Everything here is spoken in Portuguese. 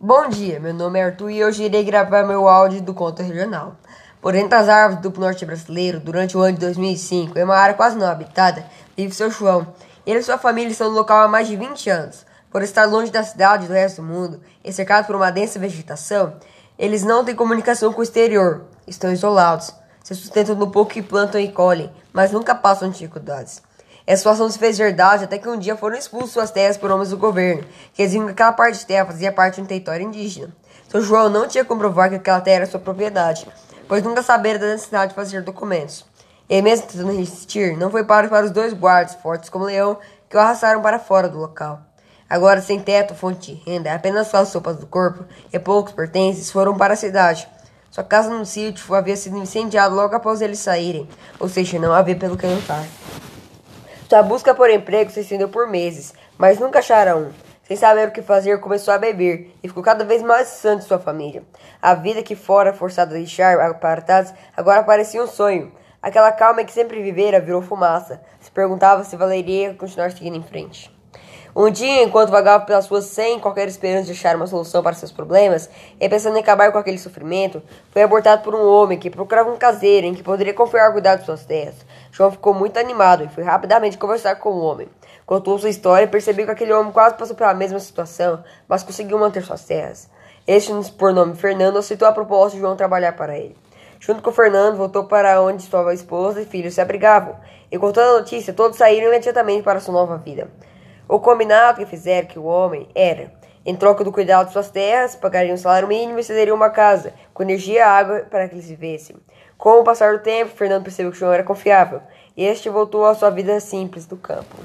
Bom dia, meu nome é Arthur e hoje irei gravar meu áudio do conto regional. Por entre as árvores do norte brasileiro, durante o ano de 2005, em uma área quase não habitada, vive seu João. Ele e sua família estão no local há mais de 20 anos. Por estar longe da cidade e do resto do mundo, e cercado por uma densa vegetação, eles não têm comunicação com o exterior, estão isolados, se sustentam no pouco que plantam e colhem, mas nunca passam dificuldades. Essa situação se fez verdade até que um dia foram expulsos suas terras por homens do governo, que diziam que aquela parte de terra fazia parte de um território indígena. São João não tinha como provar que aquela terra era sua propriedade, pois nunca sabera da necessidade de fazer documentos. E mesmo tentando resistir, não foi para, para os dois guardas, fortes como leão, que o arrastaram para fora do local. Agora, sem teto, fonte de renda, apenas suas sopas do corpo e poucos pertences foram para a cidade. Sua casa no sítio havia sido incendiada logo após eles saírem, ou seja, não havia pelo que lutar. Sua busca por emprego se estendeu por meses, mas nunca acharam um. Sem saber o que fazer, começou a beber e ficou cada vez mais distante de sua família. A vida que fora forçada a deixar apartados agora parecia um sonho. Aquela calma que sempre vivera virou fumaça. Se perguntava se valeria continuar seguindo em frente. Um dia, enquanto vagava pelas ruas sem qualquer esperança de achar uma solução para seus problemas, e pensando em acabar com aquele sofrimento, foi abortado por um homem que procurava um caseiro em que poderia confiar cuidar de suas terras. João ficou muito animado e foi rapidamente conversar com o homem. Contou sua história e percebeu que aquele homem quase passou pela mesma situação, mas conseguiu manter suas terras. Este, por nome Fernando, aceitou a proposta de João trabalhar para ele. Junto com Fernando, voltou para onde sua esposa e filhos se abrigavam, e contando a notícia, todos saíram imediatamente para sua nova vida. O combinado que fizeram que o homem era, em troca do cuidado de suas terras, pagariam um salário mínimo e cederiam uma casa, com energia e água para que eles vivessem. Com o passar do tempo, Fernando percebeu que João era confiável, e este voltou à sua vida simples do campo.